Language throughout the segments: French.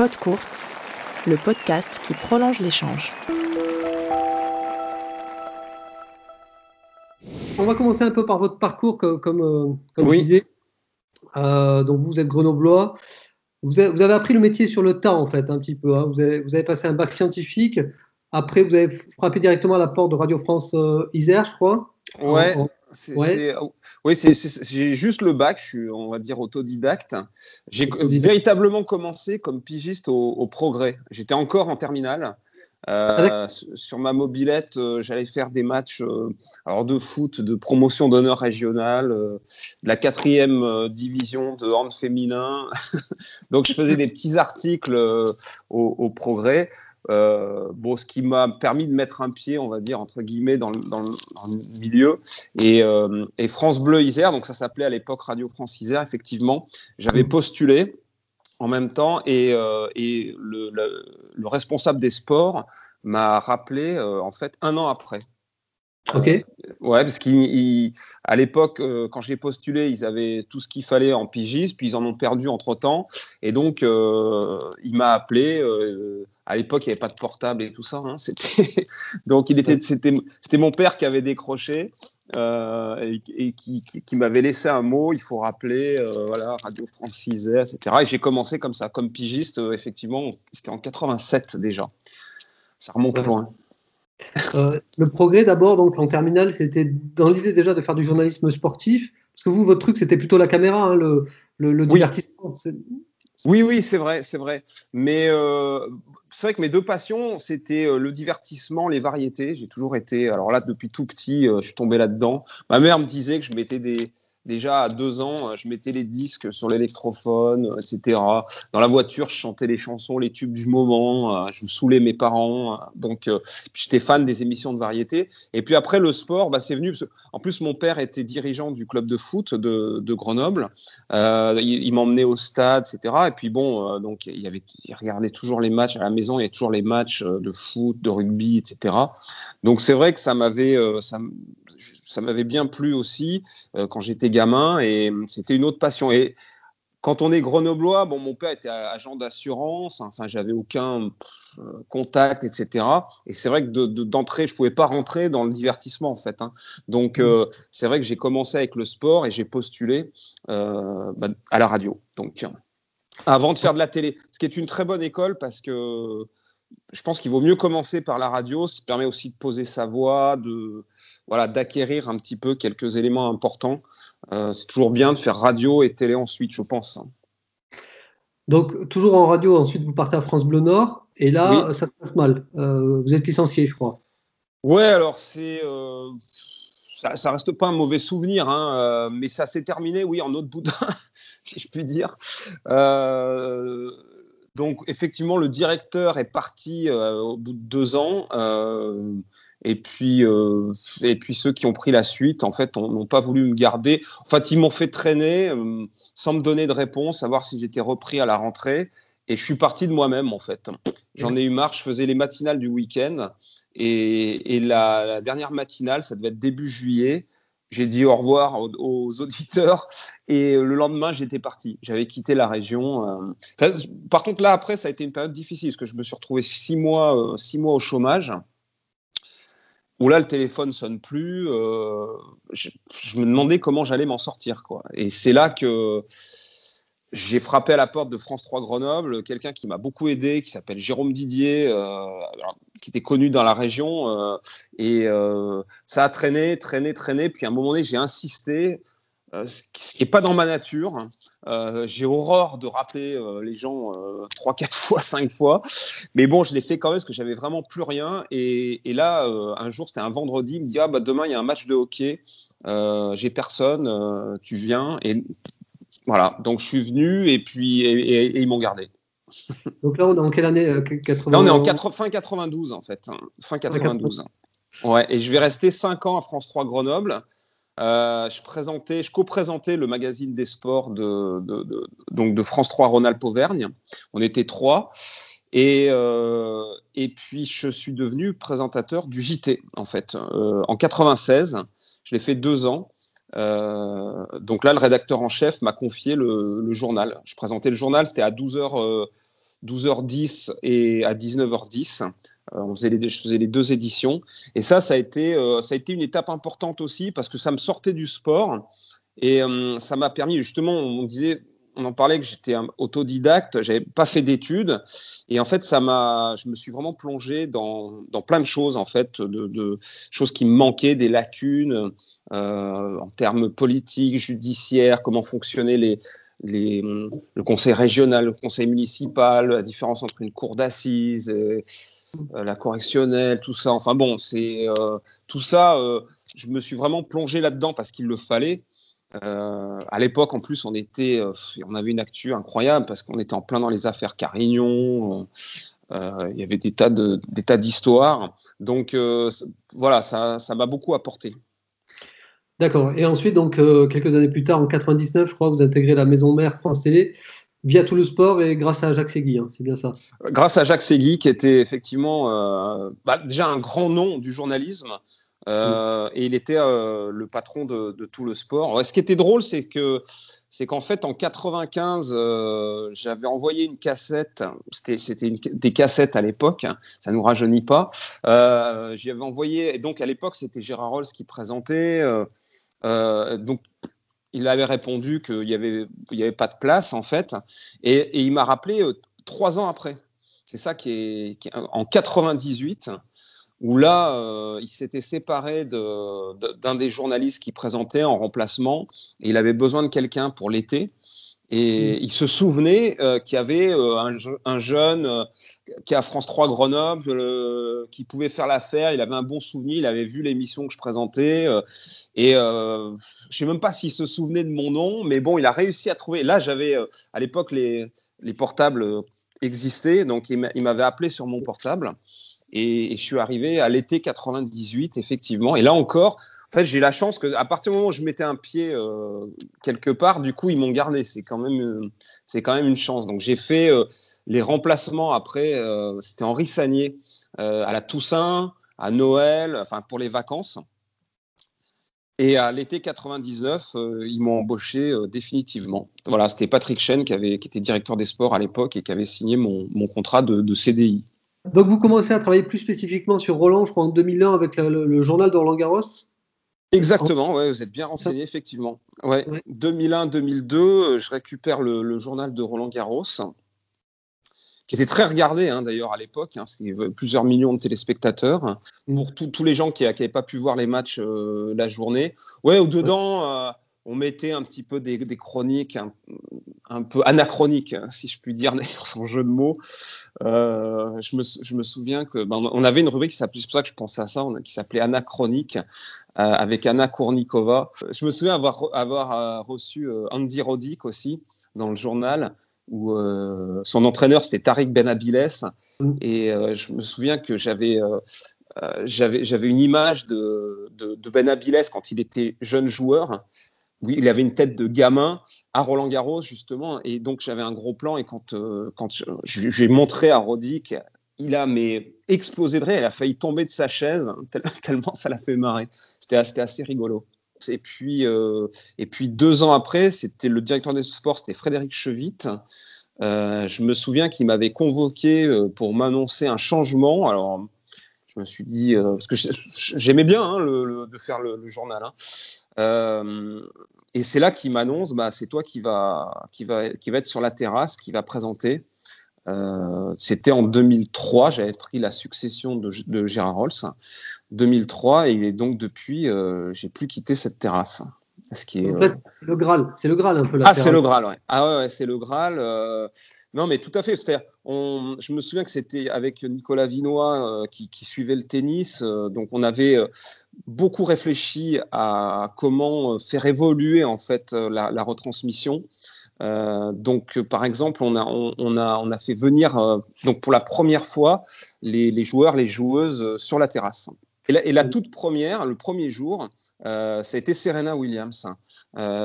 Podcourts, le podcast qui prolonge l'échange. On va commencer un peu par votre parcours, comme, comme, euh, comme oui. je disais. Euh, donc, vous êtes grenoblois. Vous avez, vous avez, appris le métier sur le tas, en fait, un petit peu. Hein. Vous, avez, vous, avez, passé un bac scientifique. Après, vous avez frappé directement à la porte de Radio France euh, Isère, je crois. Ouais. En, en... Ouais. Oui, j'ai juste le bac, je suis, on va dire, autodidacte. J'ai véritablement commencé comme pigiste au, au Progrès. J'étais encore en terminale. Euh, sur ma mobilette, euh, j'allais faire des matchs euh, alors de foot, de promotion d'honneur régional, euh, de la quatrième division de hand féminin. Donc je faisais des petits articles au, au, Progrès. Euh, bon, ce qui m'a permis de mettre un pied, on va dire, entre guillemets, dans le, milieu. Et, euh, et, France Bleu Isère, donc ça s'appelait à l'époque Radio France Isère, effectivement, j'avais postulé en même temps et, euh, le, le, le, responsable des sports m'a rappelé, en fait, un an après. Ok. Ouais, parce qu'à l'époque, euh, quand j'ai postulé, ils avaient tout ce qu'il fallait en pigiste, puis ils en ont perdu entre temps. Et donc, euh, il m'a appelé. Euh, à l'époque, il n'y avait pas de portable et tout ça. Hein, donc, il était, c'était, c'était mon père qui avait décroché. Et, et, qui, qui, qui m'avait laissé un mot, il faut rappeler, voilà, Radio France etc. Et j'ai commencé comme ça, comme pigiste, effectivement, c'était en 87 déjà. Ça remonte loin. Euh, le progrès d'abord, donc en terminale, c'était dans l'idée déjà de faire du journalisme sportif, parce que vous, votre truc, c'était plutôt la caméra, hein, le, le, le, divertissement. Oui, oui, c'est vrai, c'est vrai. Mais euh, c'est vrai que mes deux passions, c'était euh, le divertissement, les variétés. J'ai toujours été, alors là, depuis tout petit, euh, je suis tombé là-dedans. Ma mère me disait que je mettais des, Déjà à deux ans, je mettais les disques sur l'électrophone, etc. Dans la voiture, je chantais les chansons, les tubes du moment. Je saoulais mes parents. Donc, j'étais fan des émissions de variété. Et puis après, le sport, bah, c'est venu. en plus, mon père était dirigeant du club de foot de, Grenoble. Euh, il, m'emmenait au stade, etc. Et puis bon, euh, donc il, avait, regardait toujours les matchs à la maison. Il y avait toujours les matchs de foot, de rugby, etc. Donc c'est vrai que ça m'avait, ça, ça m'avait bien plu aussi euh, quand j'étais gamin et c'était une autre passion. Et quand on est grenoblois, bon, mon père était agent d'assurance, enfin, j'avais aucun contact, etc. Et c'est vrai que d'entrée, de, de, je pouvais pas rentrer dans le divertissement, en fait. Hein. Donc, euh, c'est vrai que j'ai commencé avec le sport et j'ai postulé euh, bah, à la radio. Donc, avant de faire de la télé, ce qui est une très bonne école parce que je pense qu'il vaut mieux commencer par la radio, ça permet aussi de poser sa voix, de voilà, d'acquérir un petit peu quelques éléments importants. Euh, c'est toujours bien de faire radio et télé ensuite, je pense. Donc, toujours en radio, ensuite vous partez à France Bleu Nord, et là, oui. ça se passe mal. Euh, vous êtes licencié, je crois. Ouais, alors c'est. Euh, ça, ça, reste pas un mauvais souvenir, hein, mais ça s'est terminé, oui, en autre boudin, si je puis dire. Euh, donc, effectivement, le directeur est parti euh, au bout de deux ans. Euh, et, puis, euh, et puis, ceux qui ont pris la suite, en fait, n'ont pas voulu me garder. En fait, ils m'ont fait traîner sans me donner de réponse, savoir si j'étais repris à la rentrée. Et je suis parti de moi-même, en fait. J'en ai eu marre. Je faisais les matinales du week-end. Et, et la, la, dernière matinale, ça devait être début juillet j'ai dit au revoir aux, auditeurs et le lendemain j'étais parti. J'avais quitté la région. Euh. Par contre là après ça a été une période difficile parce que je me suis retrouvé six mois, euh, six mois au chômage. Où là le téléphone sonne plus. Euh, je, je, me demandais comment j'allais m'en sortir quoi. Et c'est là que j'ai frappé à la porte de France 3 Grenoble, quelqu'un qui m'a beaucoup aidé, qui s'appelle Jérôme Didier, euh, qui était connu dans la région. Euh, et euh, ça a traîné, traîné, traîné. Puis à un moment donné, j'ai insisté, euh, ce qui n'est pas dans ma nature. Hein. j'ai horreur de rappeler euh, les gens trois, quatre fois, cinq fois. Mais bon, je l'ai fait quand même parce que j'avais vraiment plus rien. Et, là, un jour, c'était un vendredi, il me dit Ah, bah, demain, il y a un match de hockey. j'ai personne, tu viens. Et voilà, donc je suis venu et puis et, et, et ils m'ont gardé. Donc là, on est en quelle année 80... Là, on est en 80, fin 92 en fait, fin 92. Ouais, et je vais rester 5 ans à France 3 Grenoble. Euh, je présentais, je co-présentais le magazine des sports de, de, de, donc de France 3 Rhône-Alpes Auvergne. On était trois. Et, euh, et puis, je suis devenu présentateur du JT, en fait, euh, en 96. Je l'ai fait deux ans. Euh, donc là, le rédacteur en chef m'a confié le, journal. Je présentais le journal, c'était à 12h, euh, 12h10 et à 19h10. on faisait les, je faisais les deux éditions. Et ça, ça a, été, ça a été une étape importante aussi parce que ça me sortait du sport. Et ça m'a permis, justement, on disait, on en parlait que j'étais autodidacte, j'avais pas fait d'études, et en fait, ça m'a, je me suis vraiment plongé dans, dans plein de choses en fait, de, choses qui me manquaient, des lacunes euh, en termes politiques, judiciaires, comment fonctionnaient les, les, le conseil régional, le conseil municipal, la différence entre une cour d'assises. Euh, la correctionnelle, tout ça. Enfin bon, c'est euh, tout ça. je me suis vraiment plongé là-dedans parce qu'il le fallait. Euh, à l'époque, en plus, on était, euh, on avait une actu incroyable parce qu'on était en plein dans les affaires Carignon. Euh, il y avait des tas de, des tas d'histoires. Donc voilà, ça, ça m'a beaucoup apporté. D'accord. Et ensuite, donc quelques années plus tard, en 99, je crois, vous intégrez la maison mère France Télé via tout le sport et grâce à Jacques Segui, hein, c'est bien ça? Grâce à Jacques Segui, qui était effectivement bah, déjà un grand nom du journalisme. Euh, et il était euh, le patron de, tout le sport. ce qui était drôle, c'est que c'est qu'en fait en 95, euh, j'avais envoyé une cassette. C'était des cassettes à l'époque. Hein, ça nous rajeunit pas. J'y avais envoyé. Et donc à l'époque, c'était Gérard Rolls qui présentait. donc il avait répondu qu'il n'y avait pas de place en fait. Et, il m'a rappelé trois ans après. C'est ça qui est, qui est en 98 où là, euh, il s'était séparé d'un des journalistes qui présentait en remplacement, et il avait besoin de quelqu'un pour l'été. Et mm. il se souvenait euh, qu'il y avait euh, un, jeune qui est à France 3 Grenoble, qui pouvait faire l'affaire. Il avait un bon souvenir, il avait vu l'émission que je présentais. et je ne sais même pas s'il se souvenait de mon nom, mais bon, il a réussi à trouver. Là, j'avais, à l'époque, les, les, portables existaient, donc il m'avait appelé sur mon portable. Et, je suis arrivé à l'été 98, effectivement. Et là encore, en fait, j'ai la chance qu'à partir du moment où je mettais un pied euh, quelque part, du coup, ils m'ont gardé. C'est quand même, euh, c'est quand même une chance. Donc, j'ai fait euh, les remplacements après. C'était Henri Sagnier à la Toussaint, à Noël, enfin pour les vacances. Et à l'été 99, ils m'ont embauché définitivement. Voilà, c'était Patrick Chen qui, avait, qui était directeur des sports à l'époque et qui avait signé mon, contrat de CDI. Donc vous commencez à travailler plus spécifiquement sur Roland, je crois, en 2001 avec le, journal de Roland Garros Exactement, ouais, vous êtes bien renseigné, effectivement. Ouais, 2001-2002, euh, je récupère le, journal de Roland Garros, qui était très regardé hein, d'ailleurs à l'époque. Hein, C'était plusieurs millions de téléspectateurs. Pour tous les gens qui n'avaient pas pu voir les matchs euh, la journée. Ouais, au-dedans, euh, on mettait un petit peu des, chroniques un, peu anachroniques, hein, si je puis dire, d'ailleurs, sans jeu de mots. Euh, je, me, souviens que ben, on avait une rubrique qui s'appelait, c'est pour ça que je pensais à ça, qui s'appelait Anachronique, euh, avec Anna Kournikova. Je me souviens avoir, euh, reçu Andy Roddick aussi dans le journal, où son entraîneur c'était Tariq Benabiles. Et je me souviens que j'avais j'avais une image de, de, de Ben quand il était jeune joueur oui, il avait une tête de gamin à Roland Garros, justement. Et donc, j'avais un gros plan. Et quand, euh, quand j'ai montré à Roddick, il a mais, explosé de rire. Il a failli tomber de sa chaise, tellement ça l'a fait marrer. C'était assez rigolo. Et puis, euh, et puis deux ans après, c'était le directeur des sports, c'était Frédéric Chevitte. Euh, je me souviens qu'il m'avait convoqué pour m'annoncer un changement. Alors, je me suis dit, parce que j'aimais bien hein, de faire le, journal. Hein. Euh, et c'est là qu'il m'annonce, bah, c'est toi qui va, qui, va, qui va être sur la terrasse, qui va présenter. Euh, c'était en 2003, j'avais pris la succession de, de, Gérard Rolls, 2003, et donc depuis, euh, j'ai plus quitté cette terrasse. Ce qui est, c'est le Graal, c'est le Graal un peu. La ah, c'est le Graal, ouais. Ah ouais, c'est le Graal. Non, mais tout à fait. Je me souviens que c'était avec Nicolas Vinois euh, qui, suivait le tennis. Euh, donc, on avait euh, beaucoup réfléchi à comment faire évoluer en fait la, retransmission. donc, par exemple, on a, on, a, on a fait venir donc pour la première fois les, joueurs, les joueuses sur la terrasse. Et la, toute première, le premier jour, euh, ça a été Serena Williams.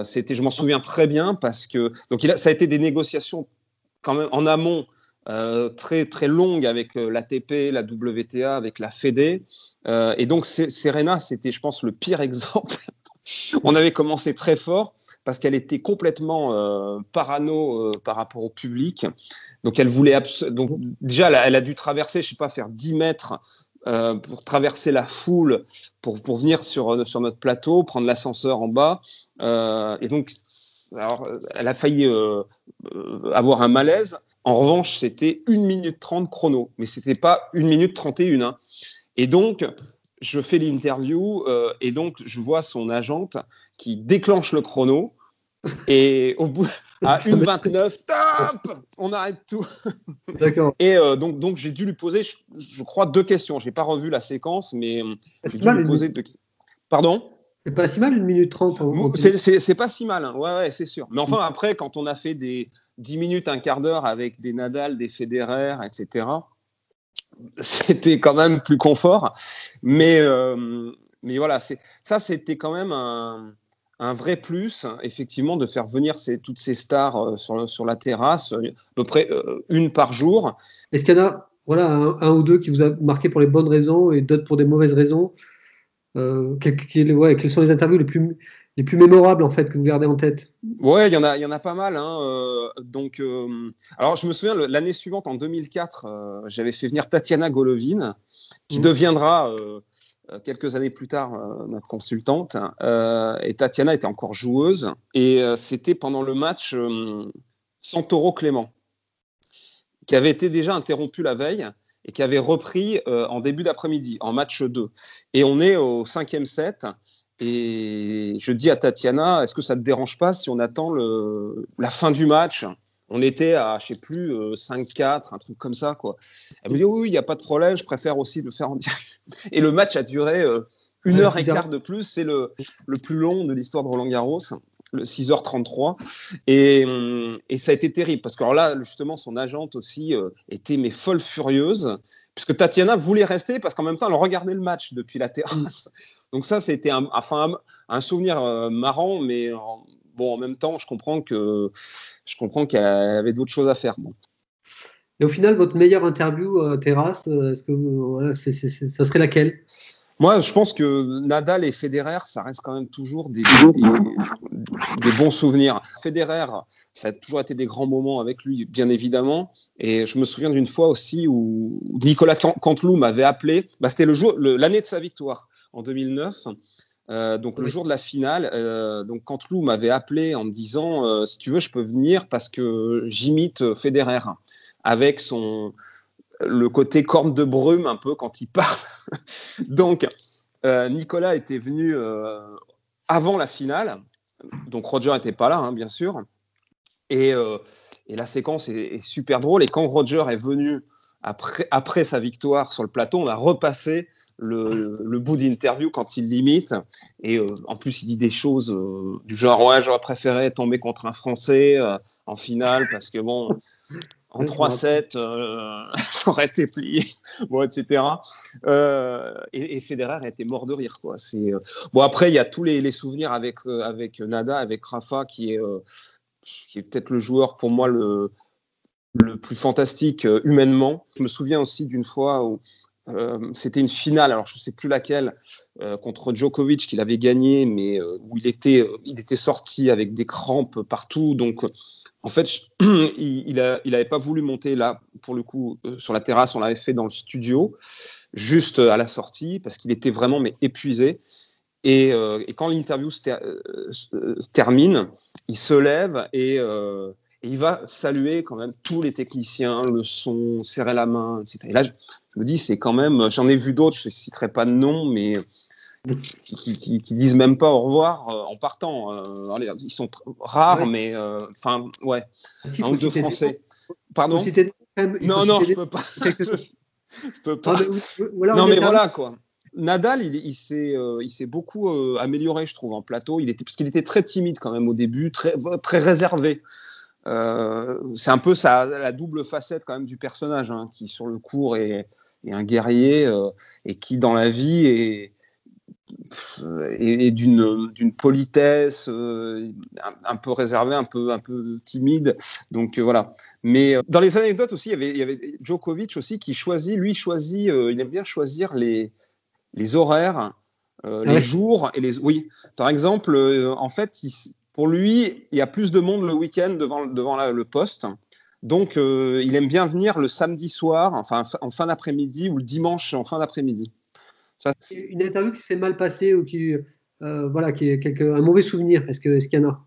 c'était, je m'en souviens très bien parce que donc ça a été des négociations quand même en amont euh, très très longue avec euh, l'ATP, la WTA, avec la Fédé. Euh, et donc Serena, c'était, je pense, le pire exemple. On avait commencé très fort parce qu'elle était complètement parano par rapport au public. Donc elle voulait donc déjà elle a, dû traverser, je sais pas, faire 10 mètres pour traverser la foule, pour, pour venir sur, sur notre plateau, prendre l'ascenseur en bas. et donc, alors, elle a failli avoir un malaise. En revanche, c'était 1 minute 30 chrono, mais c'était pas 1 minute 31. Hein. Et donc, je fais l'interview euh, et donc je vois son agente qui déclenche le chrono. Et au bout, à 1,29, top On arrête tout. D'accord. Et euh, donc, donc j'ai dû lui poser, je, crois, deux questions. Je n'ai pas revu la séquence, mais euh, j'ai dû lui poser deux questions. Pardon? C'est pas si mal, une minute trente. C'est pas si mal, hein. ouais, ouais c'est sûr. Mais enfin, après, quand on a fait des 10 minutes, un quart d'heure avec des Nadal, des Federer, etc., c'était quand même plus confort. Mais, euh, mais voilà, ça, c'était quand même un, un, vrai plus, effectivement, de faire venir ces, toutes ces stars euh, sur, sur la terrasse, à peu près euh, une par jour. Est-ce qu'il y en a voilà, un, ou deux qui vous a marqué pour les bonnes raisons et d'autres pour des mauvaises raisons? Euh, quelles sont les interviews les plus, les plus mémorables en fait que vous gardez en tête? Ouais, il y en a, il y en a pas mal. Hein, euh, donc, euh, alors je me souviens l'année suivante, en 2004, euh, j'avais fait venir Tatiana Golovin, qui mmh. deviendra quelques années plus tard notre consultante. et Tatiana était encore joueuse, et c'était pendant le match Santoro Clément, qui avait été déjà interrompu la veille et qui avait repris en début d'après-midi, en match 2. Et on est au cinquième set. Et je dis à Tatiana, est-ce que ça ne te dérange pas si on attend le, la fin du match? On était à, je sais plus, 5-4, euh, un truc comme ça. Quoi. Elle me dit, oui, il n'y a pas de problème, je préfère aussi le faire en direct. Et le match a duré euh, une heure et quart de plus. C'est le, le plus long de l'histoire de Roland Garros. Le 6h33 et, et, ça a été terrible parce que alors là justement son agente aussi euh, était mais folle furieuse puisque Tatiana voulait rester parce qu'en même temps elle regardait le match depuis la terrasse. Donc ça, c'était un, enfin, un souvenir euh, marrant, mais bon, en même temps, je comprends que je comprends qu'elle avait d'autres choses à faire. Et au final, votre meilleure interview euh, terrasse, euh, est-ce que voilà, ça serait laquelle? Moi, je pense que Nadal et Federer, ça reste quand même toujours des, des, bons souvenirs. Federer, ça a toujours été des grands moments avec lui, bien évidemment. Et je me souviens d'une fois aussi où Nicolas Canteloup m'avait appelé. Bah, C'était l'année de sa victoire en 2009. Euh, donc le jour de la finale, euh, donc Cantelou m'avait appelé en me disant euh, si tu veux je peux venir parce que j'imite Federer avec son le côté corne de brume un peu quand il parle. donc Nicolas était venu avant la finale, donc Roger n'était pas là hein, bien sûr, et, et la séquence est, super drôle et quand Roger est venu après, sa victoire sur le plateau, on a repassé le, bout d'interview quand il limite. Et euh, en plus, il dit des choses euh, du genre Ouais, j'aurais préféré tomber contre un Français euh, en finale parce que bon. En 3-7, ça aurait été plié, bon, etc. Et, et, Federer était mort de rire. Quoi. C'est, bon, après, il y a tous les, souvenirs avec, avec Nada, avec Rafa, qui est, qui est peut-être le joueur pour moi le, le plus fantastique humainement. Je me souviens aussi d'une fois où euh, c'était une finale, alors je ne sais plus laquelle, euh, contre Djokovic qu'il avait gagné, mais euh, où il était, il était sorti avec des crampes partout. Donc, en fait, il n'avait pas voulu monter là, pour le coup, sur la terrasse. On l'avait fait dans le studio, juste à la sortie, parce qu'il était vraiment mais épuisé. Et, et quand l'interview se, termine, il se lève et il va saluer quand même tous les techniciens, le son, serrer la main, etc. Et là, je me dis, c'est quand même, j'en ai vu d'autres, je ne citerai pas de nom, mais qui, qui, disent même pas au revoir euh, en partant. Euh, ils sont rares, mais euh, enfin, ouais, un ou deux Français. Pardon Non, non, je peux pas. je peux pas. non, mais voilà quoi. Nadal, il, il s'est beaucoup amélioré, je trouve, en plateau. Il était, parce qu'il était très timide quand même au début, très, très réservé. c'est un peu ça, la double facette quand même du personnage, hein, qui sur le cours est, et un guerrier et qui dans la vie est, d'une politesse euh, un, peu réservée, un peu, un peu timide. Donc euh, voilà. Mais dans les anecdotes aussi, il y avait, il y avait Djokovic aussi qui choisit, lui choisit, il aime bien choisir les, les horaires, les jours et les. Oui, par exemple, en fait, pour lui, il y a plus de monde le week-end devant, devant le poste. Donc, euh, il aime bien venir le samedi soir, enfin en fin d'après-midi ou le dimanche en fin d'après-midi. Une interview qui s'est mal passée ou qui, euh, voilà, qui est quelque, un mauvais souvenir, est-ce qu'il y en a?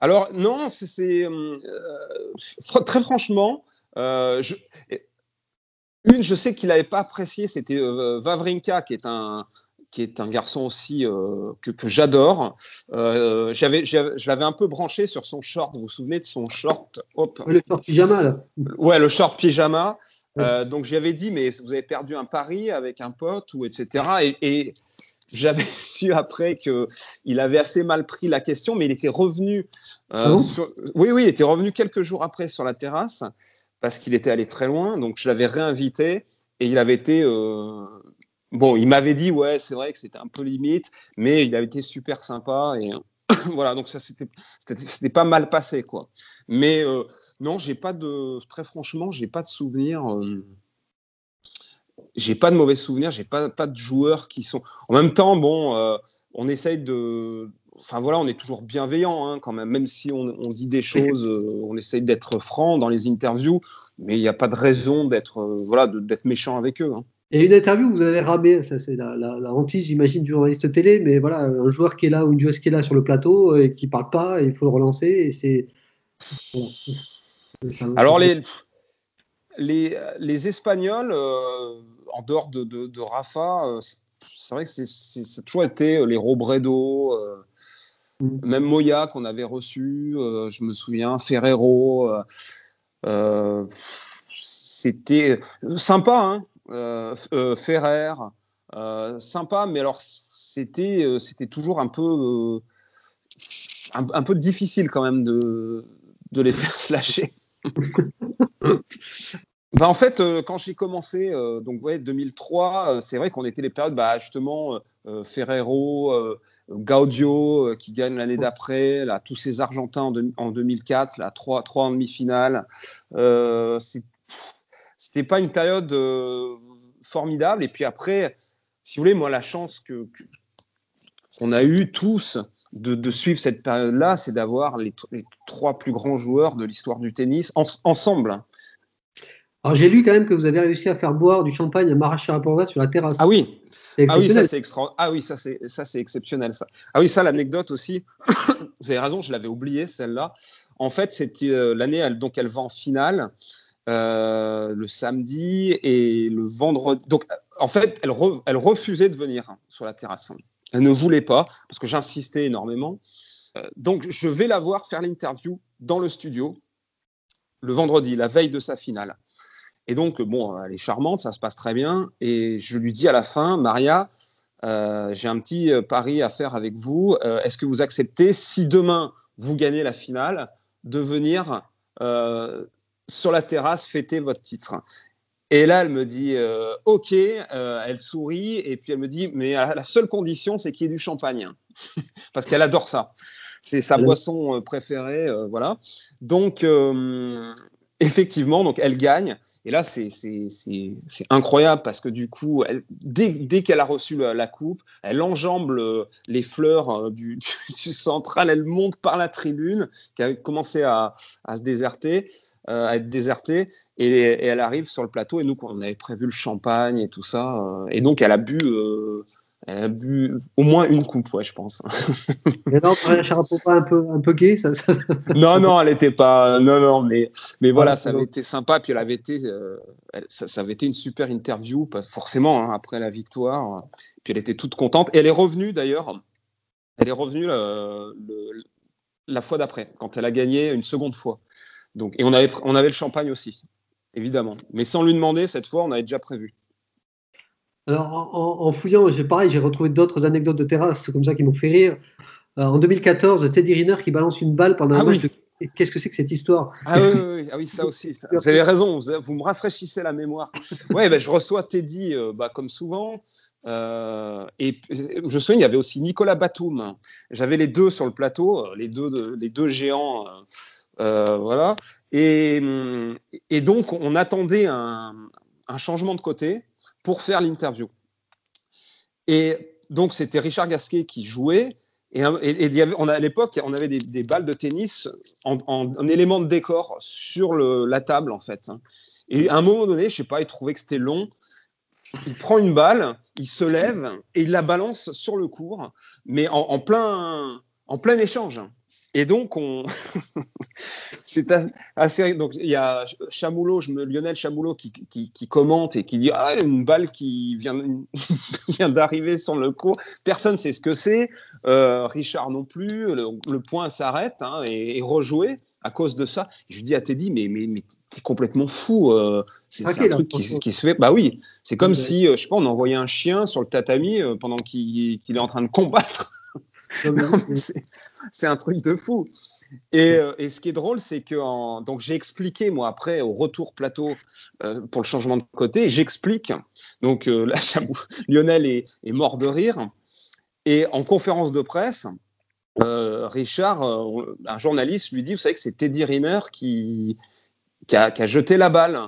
Alors, non, c'est euh, très franchement, je, une, je sais qu'il n'avait pas apprécié, c'était Vavrinka, qui est un, qui est un garçon aussi euh, que, j'adore. Euh, j'avais, je l'avais un peu branché sur son short. Vous vous souvenez de son short? Le short pyjama, là. Ouais, le short pyjama. Euh, donc j'avais dit, mais vous avez perdu un pari avec un pote ou etc. Et, j'avais su après que il avait assez mal pris la question, mais il était revenu. Ah oui, oui, il était revenu quelques jours après sur la terrasse parce qu'il était allé très loin. Donc je l'avais réinvité et il avait été Bon, il m'avait dit, ouais, c'est vrai que c'était un peu limite, mais il avait été super sympa et voilà, donc ça c'était pas mal passé quoi. Mais euh, non, j'ai pas de très franchement, j'ai pas de souvenirs. Euh, j'ai pas de mauvais souvenirs, j'ai pas pas de joueurs qui sont. En même temps, bon, euh, on essaye de. Enfin voilà, on est toujours bienveillant hein, quand même, même si on, dit des choses, on essaye d'être franc dans les interviews, mais il n'y a pas de raison d'être voilà d'être méchant avec eux. Hein. Et une interview vous avez ramé, ça c'est la, la, hantise, j'imagine, du journaliste télé, mais voilà, un joueur qui est là ou une joueuse qui est là sur le plateau euh, et qui parle pas, il faut le relancer. Et c'est. Alors les, les, les Espagnols, euh, en dehors de, de, Rafa, euh, c'est vrai que c'est toujours été les Robredo, mm. même Moya qu'on avait reçu, je me souviens, Ferrero. c'était sympa, hein euh, euh, Ferrer, euh, sympa, mais alors c'était c'était toujours un peu un, peu difficile quand même de, de les faire se lâcher. Bah, en fait, quand j'ai commencé, donc ouais, 2003, c'est vrai qu'on était les périodes, bah, justement, Ferrero, Gaudio qui gagne l'année d'après, là, tous ces Argentins en, en 2004, là, trois, trois en demi-finale. C'était pas une période euh, formidable. Et puis après, si vous voulez, moi, la chance que qu'on a eu tous de, suivre cette période-là, c'est d'avoir les, trois plus grands joueurs de l'histoire du tennis ensemble. Alors j'ai lu quand même que vous avez réussi à faire boire du champagne à Mara Sharapova sur la terrasse. Ah oui, ah oui, ça c'est extra... ah oui, ça c'est ça c'est exceptionnel ça. Ah oui, ça l'anecdote aussi. vous avez raison, je l'avais oublié celle-là. En fait, c'était euh, l'année donc elle va en finale. Euh, le samedi et le vendredi. Donc, en fait, elle, refusait de venir sur la terrasse. Elle ne voulait pas, parce que j'insistais énormément. Euh, donc, je vais la voir faire l'interview dans le studio le vendredi, la veille de sa finale. Et donc, bon, elle est charmante, ça se passe très bien. Et je lui dis à la fin, Maria, euh, j'ai un petit pari à faire avec vous. Est-ce que vous acceptez, si demain vous gagnez la finale, de venir sur la terrasse fêter votre titre. Et là, elle me dit euh, OK, euh, elle sourit, et puis elle me dit Mais la seule condition, c'est qu'il y ait du champagne. Parce qu'elle adore ça. C'est sa boisson euh, préférée. voilà. Donc, effectivement, donc elle gagne. Et là, c'est incroyable parce que du coup, elle, dès, qu'elle a reçu la, coupe, elle enjambe les fleurs du, du, central, elle monte par la tribune qui a commencé à, à se déserter. Euh, à être désertée et, elle arrive sur le plateau et nous on avait prévu le champagne et tout ça euh, et donc elle a bu euh, elle a bu au moins une coupe, ouais, je pense. Et non, pas un peu, un peu gay ça, Non, non, elle n'était pas. Non, non, mais, mais voilà, ça avait été sympa. Puis elle avait été, ça, avait été une super interview, forcément, hein, après la victoire. Puis elle était toute contente. Et elle est revenue d'ailleurs. Elle est revenue la fois d'après, quand elle a gagné une seconde fois. Donc, et on avait, on avait le champagne aussi, évidemment. Mais sans lui demander, cette fois, on avait déjà prévu. Alors, en, fouillant, j'ai pareil, j'ai retrouvé d'autres anecdotes de terrasse comme ça qui m'ont fait rire. Euh, en 2014, Teddy Riner qui balance une balle pendant un ah match. Qu'est-ce que c'est que cette histoire? Ah oui, ah oui, ça aussi. Vous avez raison, vous, me rafraîchissez la mémoire. Ouais, ben, je reçois Teddy euh, bah, comme souvent. Euh, et je me souviens, il y avait aussi Nicolas Batum. J'avais les deux sur le plateau, les deux, les deux géants euh, voilà. Et, donc, on attendait un, changement de côté pour faire l'interview. Et donc, c'était Richard Gasquet qui jouait. Et, y avait, on a, à l'époque, on avait des, balles de tennis en, en, élément de décor sur la table, en fait. Et à un moment donné, je sais pas, il trouvait que c'était long. Il prend une balle, il se lève et il la balance sur le cours, mais en plein échange. Et donc, on... c'est assez. Donc, il y a Chamoulot, je me... Lionel Chamoulot qui, qui, qui, commente et qui dit Ah, une balle qui vient, vient d'arriver sur le cours. Personne ne sait ce que c'est. Euh, Richard non plus. Le, point s'arrête hein, et est rejoué à cause de ça. je dis à Teddy, mais, mais, mais t'es complètement fou. Euh, c'est un truc qui, qui, se fait. Bah oui, c'est comme si, euh, je sais pas, on envoyait un chien sur le tatami pendant qu'il est en train de combattre. C'est un truc de fou. Euh, et, ce qui est drôle, c'est que donc j'ai expliqué moi après au retour plateau euh, pour le changement de côté, j'explique. Donc euh, là, Lionel est, mort de rire. Et en conférence de presse, Richard, un journaliste, lui dit, vous savez que c'est Teddy Riner qui, qui a, jeté la balle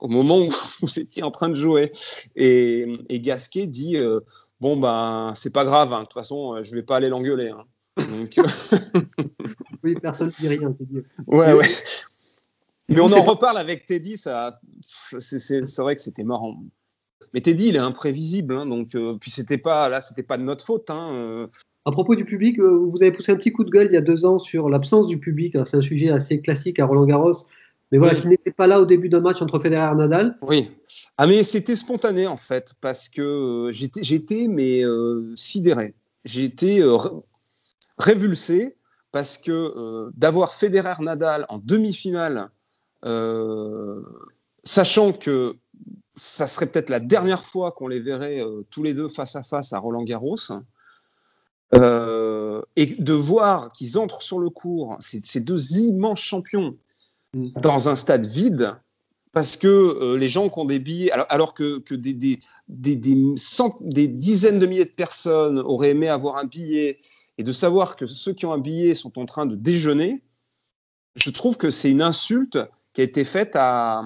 au moment où vous étiez en train de jouer. Et, et Gasquet dit bon ben c'est pas grave, hein. de toute façon je vais pas aller l'engueuler. Hein. Donc... oui, personne ne dit rien. Teddy. Ouais, ouais. Mais on en reparle avec Teddy, ça, c'est vrai que c'était marrant. Mais Teddy, il est imprévisible, hein, donc euh, puis c'était pas là, c'était pas de notre faute. Hein, euh. À propos du public, euh, vous avez poussé un petit coup de gueule il y a deux ans sur l'absence du public. C'est un sujet assez classique à Roland Garros, mais voilà, qui n'était pas là au début d'un match entre Federer et Nadal. Oui. Ah mais c'était spontané en fait, parce que j'étais, j'étais mais sidéré. J'ai été révulsé parce que euh, d'avoir Federer Nadal en demi-finale, euh, sachant que ça serait peut-être la dernière fois qu'on les verrait euh, tous les deux face à face à Roland Garros, et de voir qu'ils entrent sur le cours, ces deux immenses champions, mm. dans un stade vide, parce que les gens qui ont des billets, alors, que, des, des, des, des, dizaines de milliers de personnes auraient aimé avoir un billet, et de savoir que ceux qui ont un billet sont en train de déjeuner, je trouve que c'est une insulte qui a été faite à,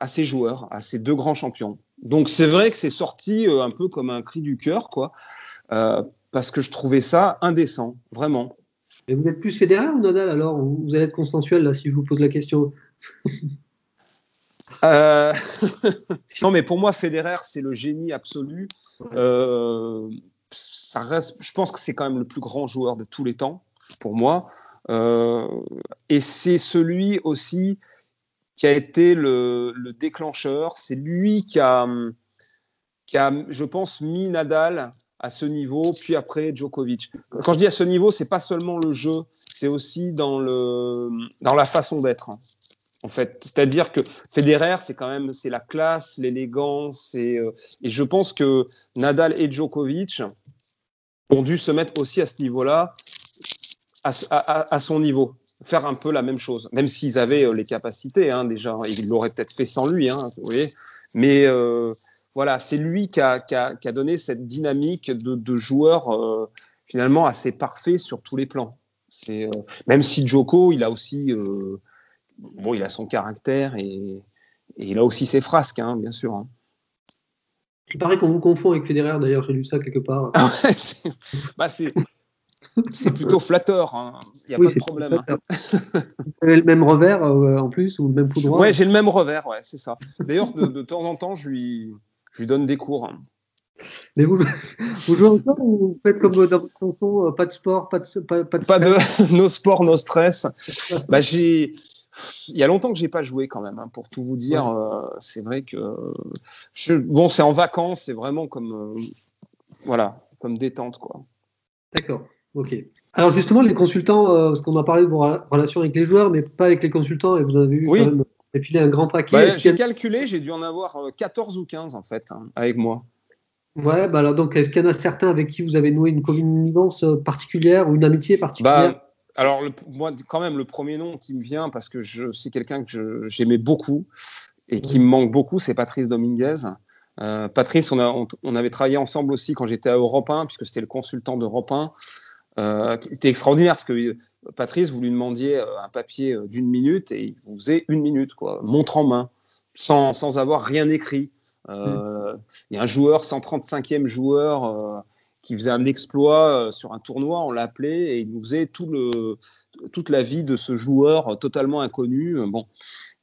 à ces joueurs, à ces deux grands champions. Donc c'est vrai que c'est sorti euh, un peu comme un cri du cœur, quoi, euh, parce que je trouvais ça indécent, vraiment. Et vous êtes plus Federer ou Nadal alors Vous allez être consensuel là si je vous pose la question. euh... non, mais pour moi, Federer, c'est le génie absolu. Euh, ça reste, je pense que c'est quand même le plus grand joueur de tous les temps, pour moi. Euh, et c'est celui aussi qui a été le, déclencheur. C'est lui qui a, qui a, je pense, mis Nadal à ce niveau, puis après Djokovic. Quand je dis à ce niveau, c'est pas seulement le jeu, c'est aussi dans, le, dans la façon d'être. En fait, c'est-à-dire que Federer, c'est quand même c'est la classe, l'élégance, et, euh, et je pense que Nadal et Djokovic, ont dû se mettre aussi à ce niveau-là, à, son niveau, faire un peu la même chose, même s'ils avaient euh, les capacités hein, déjà, ils l'auraient peut-être fait sans lui, hein, vous voyez. Mais euh, voilà, c'est lui qui a, donné cette dynamique de, joueur euh, finalement assez parfait sur tous les plans. C'est même si Joko, il a aussi bon, il a son caractère et, il a aussi ses frasques, hein, bien sûr. Il paraît qu'on vous confond avec Federer, d'ailleurs, j'ai lu ça quelque part. Ah bah, c'est plutôt flatteur, hein. il n'y a pas de problème. Vous avez le même revers euh, en plus, ou le même coup droit? Oui, j'ai le même revers, ouais, c'est ça. D'ailleurs, de, temps en temps, je lui, je lui donne des cours. Mais vous, vous jouez encore ou vous faites comme dans votre chanson, euh, pas de sport, pas de, pas, pas de, pas de nos sports, nos stress. bah, j'ai il y a longtemps que j'ai pas joué quand même, hein, pour tout vous dire. Euh, c'est vrai que je, bon, c'est en vacances, c'est vraiment comme euh, voilà, comme détente quoi. D'accord. Ok. Alors justement, les consultants, euh, parce qu'on a parlé de vos relations avec les joueurs, mais pas avec les consultants, et vous avez eu quand même filé un grand paquet. Bah, j'ai calculé, j'ai dû en avoir 14 ou 15 en fait, hein, avec moi. Ouais, bah alors donc, est-ce qu'il y en a certains avec qui vous avez noué une connivence particulière ou une amitié particulière? Bah, alors, moi, quand même, le premier nom qui me vient, parce que c'est quelqu'un que j'aimais beaucoup et qui me manque beaucoup, c'est Patrice Dominguez. Euh, Patrice, on, on, avait travaillé ensemble aussi quand j'étais à Europe 1, puisque c'était le consultant d'Europe 1. Euh, était extraordinaire parce que euh, Patrice, vous lui demandiez euh, un papier d'une minute et il vous faisait une minute, quoi, montre en main, sans, sans avoir rien écrit. Il y a un joueur, 135e joueur, qui faisait un exploit sur un tournoi, on l'appelait et il nous faisait toute la vie de ce joueur totalement inconnu. Bon,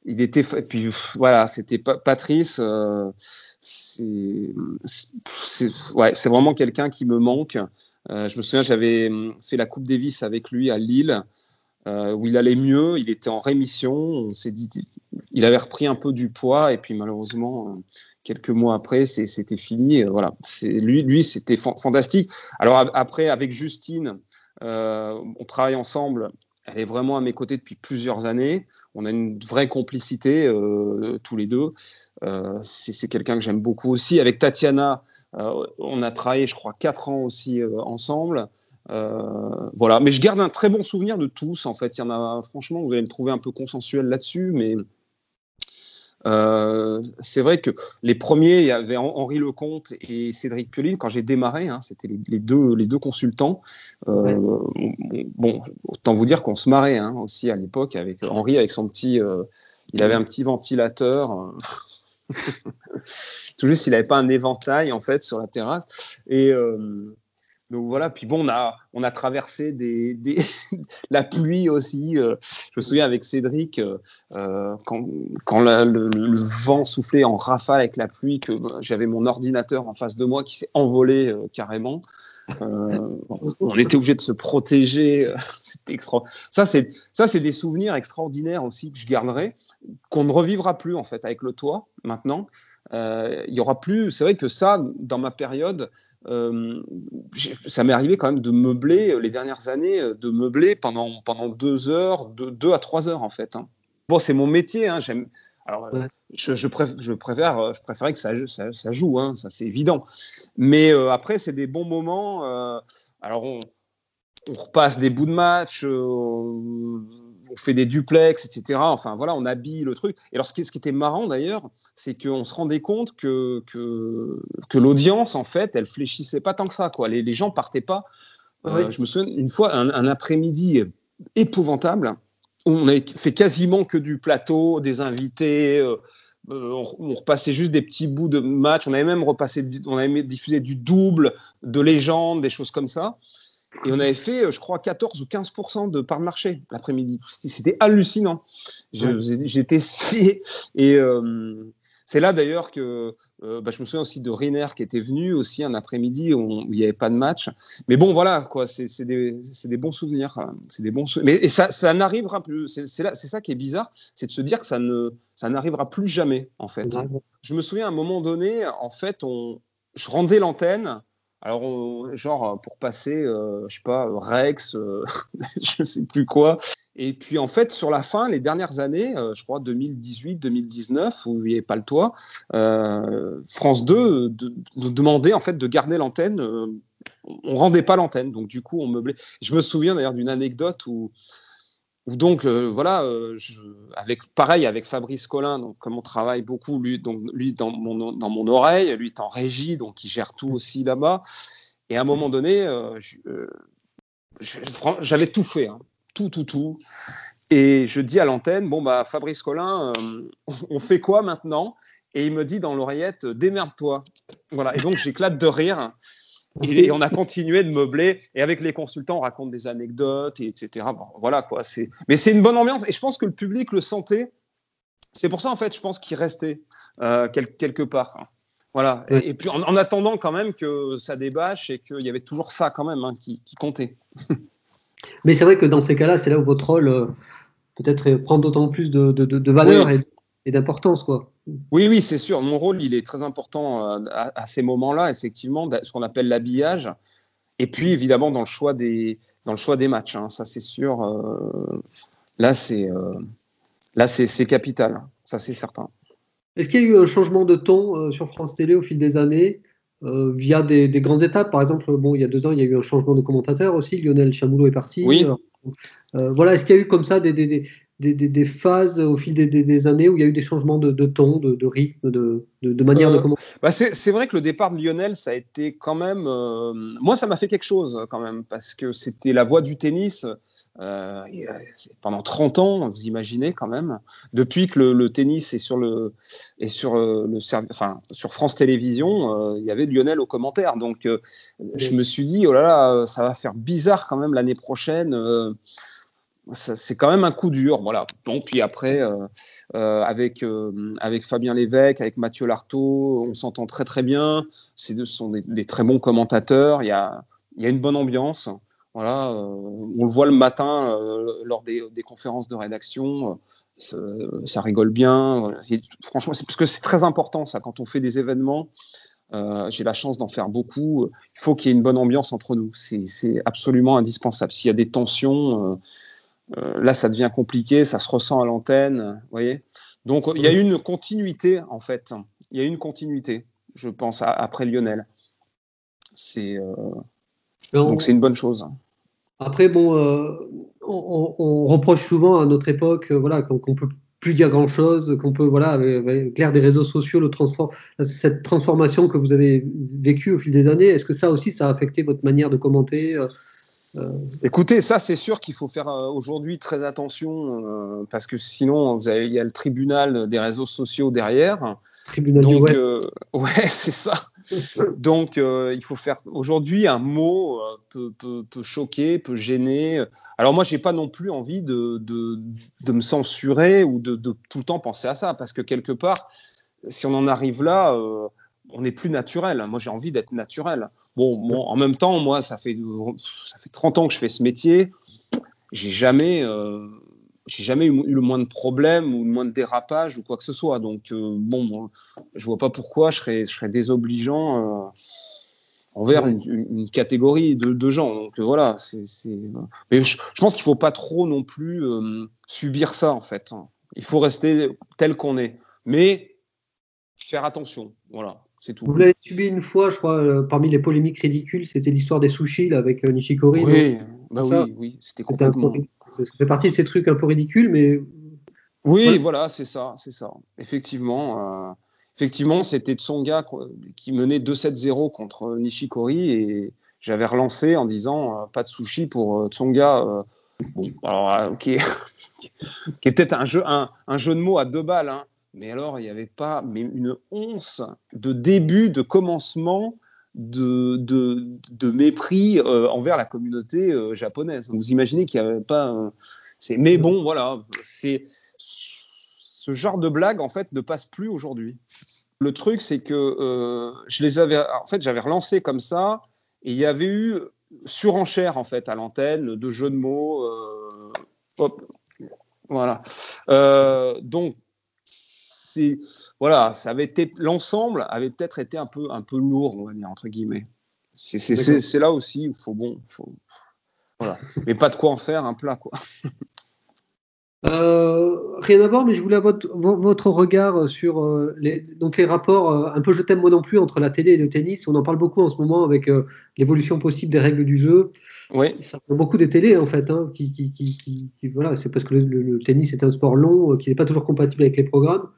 il était, puis voilà, c'était Patrice. c'est vraiment quelqu'un qui me manque. je me souviens, j'avais fait la Coupe Davis avec lui à Lille. Euh, où il allait mieux, il était en rémission, on s'est dit, il avait repris un peu du poids, et puis malheureusement, euh, quelques mois après, c'était fini. Voilà, lui, c'était fantastique. Alors après, avec Justine, euh, on travaille ensemble. Elle est vraiment à mes côtés depuis plusieurs années. On a une vraie complicité tous les deux. c'est quelqu'un que j'aime beaucoup aussi. Avec Tatiana, on a travaillé, je crois, quatre ans aussi ensemble. Euh, voilà, mais je garde un très bon souvenir de tous. En fait, il y en a, franchement, vous allez me trouver un peu consensuel là-dessus, mais euh, c'est vrai que les premiers, il y avait Henri Lecomte et Cédric Pioline. Quand j'ai démarré, hein, c'était les, deux, les deux consultants. Euh, bon, autant vous dire qu'on se marrait hein, aussi à l'époque avec Henri, avec son petit. il avait un petit ventilateur. Tout juste, il n'avait pas un éventail en fait sur la terrasse. Et donc voilà, puis bon, on a, traversé la pluie aussi. Euh, je me souviens avec Cédric, euh, euh, quand, quand le, vent soufflait en rafale avec la pluie, que j'avais mon ordinateur en face de moi qui s'est envolé carrément. On était obligé de se protéger. extra... Ça, c'est ça, c'est des souvenirs extraordinaires aussi que je garderai, qu'on ne revivra plus en fait avec le toit maintenant. Il y aura plus. C'est vrai que ça, dans ma période, euh, ça m'est arrivé quand même de meubler euh, les dernières années, euh, de meubler pendant, deux heures, deux, à trois heures en fait. Hein. Bon, c'est mon métier. Hein, j'aime. Alors, je, je, préfère, je, préfère, je préférais que ça, ça, joue, hein, ça c'est évident. Mais après, c'est des bons moments. alors, on, on, repasse des bouts de match on fait des duplex, etc. Enfin voilà, on habille le truc. Et alors ce qui, était marrant d'ailleurs, c'est qu'on se rendait compte que, que, l'audience, en fait, elle fléchissait pas tant que ça. Quoi. Les, les gens partaient pas. Euh, je me souviens une fois, un, après-midi épouvantable, on avait fait quasiment que du plateau, des invités. Euh, euh, on, repassait juste des petits bouts de match. On avait même repassé, on avait diffusé du double, de légende, des choses comme ça. Et on avait fait, je crois, 14 ou 15 de part de marché l'après-midi. C'était hallucinant. J'étais si. Et euh, c'est là d'ailleurs que euh, bah, je me souviens aussi de Riner qui était venu aussi un après-midi où, il n'y avait pas de match. Mais bon, voilà, quoi. C'est des, des, bons souvenirs. C'est des bons Mais et ça, ça n'arrivera plus. C'est ça qui est bizarre, c'est de se dire que ça ne, ça n'arrivera plus jamais, en fait. Je me souviens à un moment donné, en fait, on, je rendais l'antenne. Alors, genre, pour passer, euh, je sais pas, Rex, euh, je sais plus quoi. Et puis, en fait, sur la fin, les dernières années, euh, je crois 2018, 2019, où il n'y avait pas le toit, France 2 nous demandait en fait de garder l'antenne. on rendait pas l'antenne, donc du coup, on meublait. Je me souviens d'ailleurs d'une anecdote où donc euh, voilà, euh, avec pareil avec Fabrice Collin, donc comme on travaille beaucoup, lui, donc lui dans mon, dans mon oreille, lui est en régie, donc il gère tout aussi là-bas. Et à un moment donné, euh, j'avais tout fait, hein, tout, tout, tout. Et je dis à l'antenne, bon bah Fabrice Collin, on fait quoi maintenant? Et il me dit dans l'oreillette, démerde-toi. Voilà. Et donc j'éclate de rire. Et, on a continué de meubler. Et avec les consultants, on raconte des anecdotes, et etc. voilà quoi. Mais c'est une bonne ambiance. Et je pense que le public le sentait. C'est pour ça, en fait, je pense qu'il restait euh, quelque part. Voilà. Et, puis en, attendant quand même que ça débâche et qu'il y avait toujours ça quand même hein, qui, comptait. Mais c'est vrai que dans ces cas-là, c'est là où votre rôle euh, peut-être prend d'autant plus de, de, valeur et, et d'importance, quoi. Oui, oui, c'est sûr. Mon rôle, il est très important euh, à, ces moments-là, effectivement, ce qu'on appelle l'habillage. Et puis, évidemment, dans le choix des, dans le choix des matchs. Hein. ça, c'est sûr. Euh, là, c'est euh, là, c'est capital. Ça, c'est certain. Est-ce qu'il y a eu un changement de ton sur France Télé au fil des années? Via des, grandes étapes Par exemple, bon, il y a deux ans, il y a eu un changement de commentateur aussi. Lionel Chamoulot est parti. Oui. voilà, est-ce qu'il y a eu comme ça des, des, phases au fil des, années où il y a eu des changements de, ton, de, rythme, de, manière de comment bah C'est vrai que le départ de Lionel, ça a été quand même. moi, ça m'a fait quelque chose quand même, parce que c'était la voie du tennis. Euh, pendant 30 ans, vous imaginez quand même, depuis que le, tennis est sur le est sur euh, le enfin sur France Télévisions, euh, il y avait Lionel au commentaire. Donc je me suis dit oh là là, ça va faire bizarre quand même l'année prochaine. C'est quand même un coup dur, voilà. Donc puis après avec avec Fabien Lévesque, avec Mathieu Lartaud, on s'entend très très bien. Ce sont des, des, très bons commentateurs. Il y a y a une bonne ambiance. Voilà, euh, on le voit le matin euh, lors des, conférences de rédaction, euh, ça rigole bien. Franchement, parce que c'est très important ça quand on fait des événements. J'ai la chance d'en faire beaucoup. Il faut qu'il y ait une bonne ambiance entre nous. C'est absolument indispensable. S'il y a des tensions, là, ça devient compliqué. Ça se ressent à l'antenne. voyez. Donc, il y a une continuité en fait. Il y a une continuité, je pense, après Lionel. C'est donc c'est une bonne chose. Après, bon, euh, on, reproche souvent à notre époque euh, voilà, qu'on ne peut plus dire grand-chose, qu'on peut, voilà, avec des réseaux sociaux, le transform cette transformation que vous avez vécue au fil des années, est-ce que ça aussi, ça a affecté votre manière de commenter euh, Écoutez, ça c'est sûr qu'il faut faire euh, aujourd'hui très attention euh, parce que sinon il y a le tribunal des réseaux sociaux derrière. Tribunal Donc, du ouais, c'est ça. Donc il faut faire aujourd'hui un mot peut, peut, choquer, peut gêner. Alors moi j'ai pas non plus envie de, de, de me censurer ou de, de, tout le temps penser à ça parce que quelque part si on en arrive là on n'est plus naturel. Moi, j'ai envie d'être naturel. Bon, en même temps, moi, ça fait, ça fait 30 ans que je fais ce métier. J'ai jamais, euh, j'ai jamais eu, le moins de problèmes ou le moins de dérapages ou quoi que ce soit. Donc, euh, bon, je vois pas pourquoi je serais, je serais désobligeant euh, envers une, catégorie de, gens. Donc, voilà. c'est Mais je, je pense qu'il faut pas trop non plus subir ça, en fait. Il faut rester tel qu'on est. Mais faire attention. Voilà. Vous l'avez subi une fois, je crois, euh, parmi les polémiques ridicules, c'était l'histoire des sushis avec euh, Nishikori. Oui, bah oui, oui, c'était complètement. ça fait partie de ces trucs un peu ridicules, mais. Oui, voilà, c'est ça, c'est ça. Effectivement, euh, effectivement, c'était Tsonga qui menait 2-7-0 contre Nishikori et j'avais relancé en disant pas de sushi pour Tsonga. bon, alors, qui est, est peut-être un jeu, un, un, jeu de mots à deux balles. Hein mais alors, il n'y avait pas mais une once de début, de commencement de, de, mépris euh, envers la communauté euh, japonaise. Vous imaginez qu'il n'y avait pas. c'est mais bon, voilà, c'est ce genre de blague en fait ne passe plus aujourd'hui. Le truc, c'est que euh, je les avais, en fait, j'avais relancé comme ça, et il y avait eu surenchère en fait à l'antenne de jeux de mots. hop, voilà. donc voilà, ça avait été l'ensemble avait peut-être été un peu un peu lourd, on va dire entre guillemets. C'est là aussi il faut bon, faut, voilà, mais pas de quoi en faire un plat quoi. Euh, rien à voir, mais je voulais avoir votre, votre regard sur euh, les, donc les rapports, euh, un peu je t'aime moi non plus, entre la télé et le tennis. On en parle beaucoup en ce moment avec l'évolution possible des règles du jeu. Oui. Ça parle beaucoup des télés en fait, hein, qui, qui, qui, voilà, c'est parce que le, le, tennis est un sport long qui n'est pas toujours compatible avec les programmes.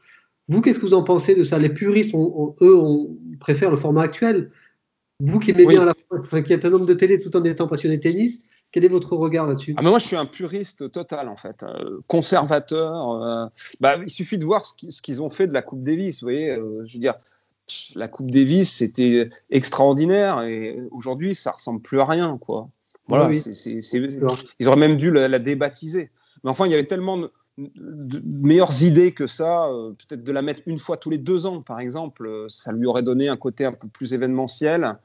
Vous, qu'est-ce que vous en pensez de ça? Les puristes, eux, on préfèrent le format actuel. Vous qui aimez bien la fois, qui êtes un homme de télé tout en étant passionné de tennis, quel est votre regard là-dessus? Ah, Moi, je suis un puriste total, en fait. Euh, conservateur. Euh, bah, il suffit de voir ce qu'ils ont fait de la Coupe Davis. Vous voyez, euh, je veux dire, la Coupe Davis, c'était extraordinaire. Et aujourd'hui, ça ressemble plus à rien. Quoi. Voilà, ils auraient même dû la, la, débaptiser. Mais enfin, il y avait tellement de, de meilleures idées que ça, euh, peut-être de la mettre une fois tous les deux ans, par exemple, euh, ça lui aurait donné un côté un peu plus événementiel.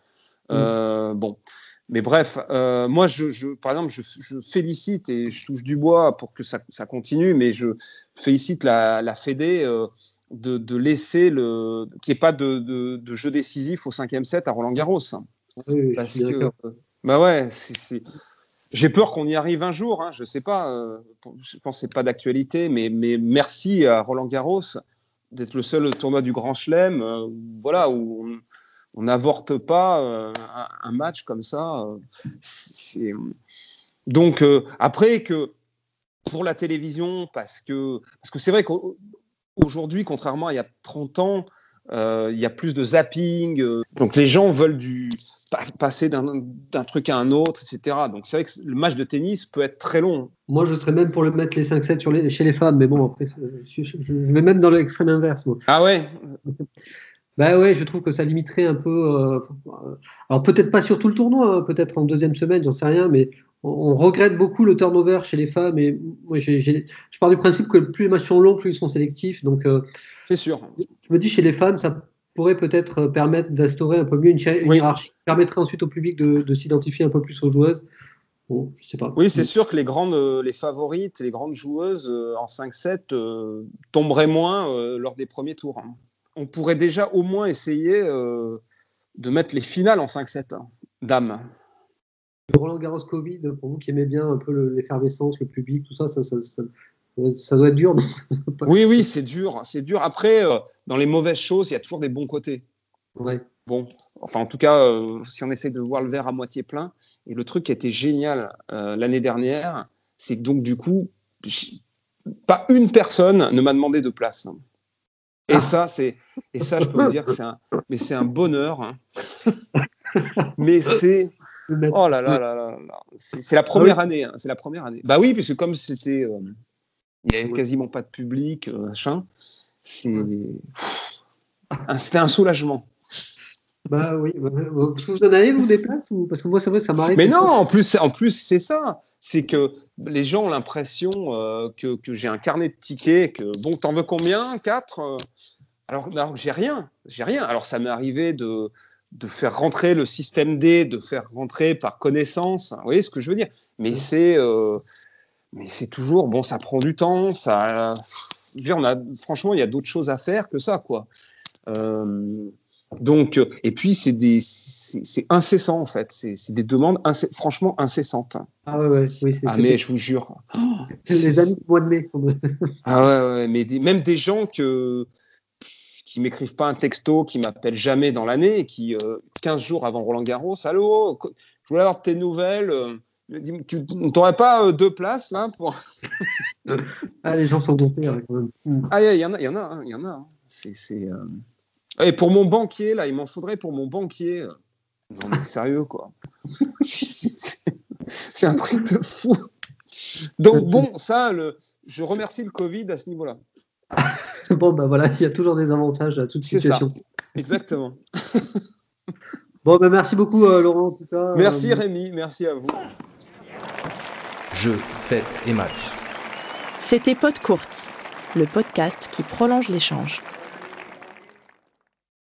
Euh, mm. Bon, mais bref, moi, je, par exemple, je, félicite et je touche du bois pour que ça, continue, mais je félicite la, la Fédé de, laisser le qu'il n'y ait pas de, jeu décisif au cinquième set à Roland Garros. Oui, Parce que, bah ouais, c'est j'ai peur qu'on y arrive un jour. Hein, je ne sais pas. Euh, je pense que ce n'est pas d'actualité, mais, mais merci à Roland Garros d'être le seul tournoi du Grand Chelem euh, voilà, où on n'avorte pas euh, un, match comme ça. Donc, après que pour la télévision, parce que parce que c'est vrai qu'aujourd'hui, contrairement à il y a 30 ans, il y a plus de zapping. Euh, donc les gens veulent du, passer d'un truc à un autre, etc. Donc c'est vrai que le match de tennis peut être très long. Moi, je serais même pour le mettre les 5-7 chez les femmes, mais bon, après, je, je vais même dans l'extrême inverse. Moi. Ah ouais? Bah ouais, je trouve que ça limiterait un peu. Euh, alors peut-être pas sur tout le tournoi, hein, peut-être en deuxième semaine, j'en sais rien, mais on, regrette beaucoup le turnover chez les femmes. Et moi, je pars du principe que plus les matchs sont longs, plus ils sont sélectifs. Donc, euh, c'est sûr. Je me dis chez les femmes, ça pourrait peut-être permettre d'instaurer un peu mieux une, hiérarchie, qui permettrait ensuite au public de, s'identifier un peu plus aux joueuses. Bon, je sais pas. Oui, c'est sûr que les grandes, euh, les favorites, les grandes joueuses en 5-7 tomberaient moins lors des premiers tours. Hein on pourrait déjà au moins essayer euh, de mettre les finales en 5-7, hein, dames. Roland Garros Covid, pour vous qui aimez bien un peu l'effervescence, le public, tout ça, ça, doit être dur. oui, oui, c'est dur. C'est dur. Après, euh, dans les mauvaises choses, il y a toujours des bons côtés. Ouais. Bon, enfin, en tout cas, euh, si on essaie de voir le verre à moitié plein, et le truc qui était génial l'année dernière, c'est que donc, du coup, pas une personne ne m'a demandé de place. Et ça, c'est, et ça, je peux vous dire que c'est un, mais c'est un bonheur. Hein. mais c'est, oh là là là là, c'est, la première ah année. Hein. c'est la première année. Bah oui, puisque comme c'était, euh, il n'y avait quasiment pas de public, euh, machin. C'est, c'était un soulagement. Bah oui, bah, parce que vous en avez vous des places ou parce que moi c'est vrai ça m'arrive. Mais non, en plus, en plus c'est ça, c'est que les gens ont l'impression euh, que, que j'ai un carnet de tickets, que bon, t'en veux combien? Quatre? Alors, alors j'ai rien, j'ai rien. Alors ça m'est arrivé de, de faire rentrer le système D, de faire rentrer par connaissance. Vous voyez ce que je veux dire? Mais c'est, euh, mais c'est toujours bon, ça prend du temps, ça. Dire, on a, franchement, il y a d'autres choses à faire que ça, quoi. Donc, euh, et puis c'est des, c'est incessant en fait. C'est des demandes franchement incessantes. Ah ouais, ouais oui. Ah mais je vous jure. les amis du mois de mai. ah ouais, ouais mais même des gens que qui m'écrivent pas un texto, qui m'appellent jamais dans l'année, et qui 15 euh, jours avant Roland Garros, allô, je voulais avoir tes nouvelles. Euh, tu n'aurais pas deux places là pour Ah les gens sont quand même. Ah il y en a, il y en a, hein, il y en a. Hein. C'est et pour mon banquier, là, il m'en faudrait pour mon banquier. Non, mais sérieux, quoi. c'est un truc de fou. Donc, bon, ça, le, je remercie le Covid à ce niveau-là. bon, ben voilà, il y a toujours des avantages à toute situation. Ça. Exactement. bon, ben merci beaucoup, euh, Laurent, en tout cas. Merci, Rémi, merci à vous. Jeu, 7 et match. C'était Pod Courte, le podcast qui prolonge l'échange.